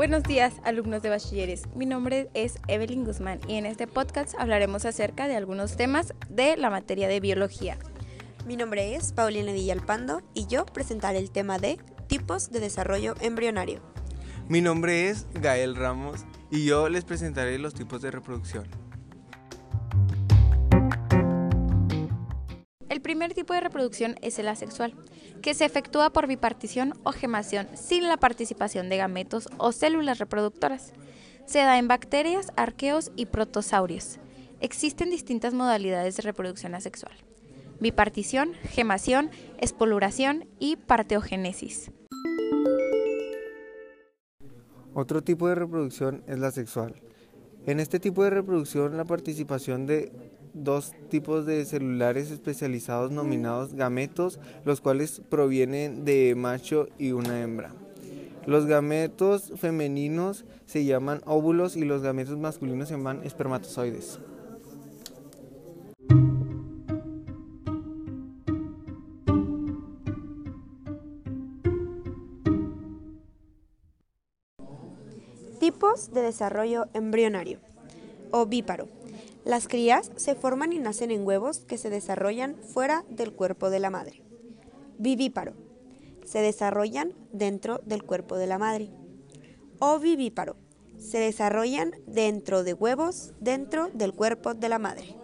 Buenos días, alumnos de bachilleres. Mi nombre es Evelyn Guzmán y en este podcast hablaremos acerca de algunos temas de la materia de biología. Mi nombre es Paulina Villalpando y yo presentaré el tema de tipos de desarrollo embrionario. Mi nombre es Gael Ramos y yo les presentaré los tipos de reproducción. El primer tipo de reproducción es el asexual, que se efectúa por bipartición o gemación sin la participación de gametos o células reproductoras. Se da en bacterias, arqueos y protosaurios. Existen distintas modalidades de reproducción asexual. Bipartición, gemación, espoluración y parteogénesis. Otro tipo de reproducción es la sexual. En este tipo de reproducción la participación de dos tipos de celulares especializados nominados gametos, los cuales provienen de macho y una hembra. Los gametos femeninos se llaman óvulos y los gametos masculinos se llaman espermatozoides. Tipos de desarrollo embrionario. Ovíparo. Las crías se forman y nacen en huevos que se desarrollan fuera del cuerpo de la madre. Vivíparo. Se desarrollan dentro del cuerpo de la madre. Ovivíparo. Se desarrollan dentro de huevos dentro del cuerpo de la madre.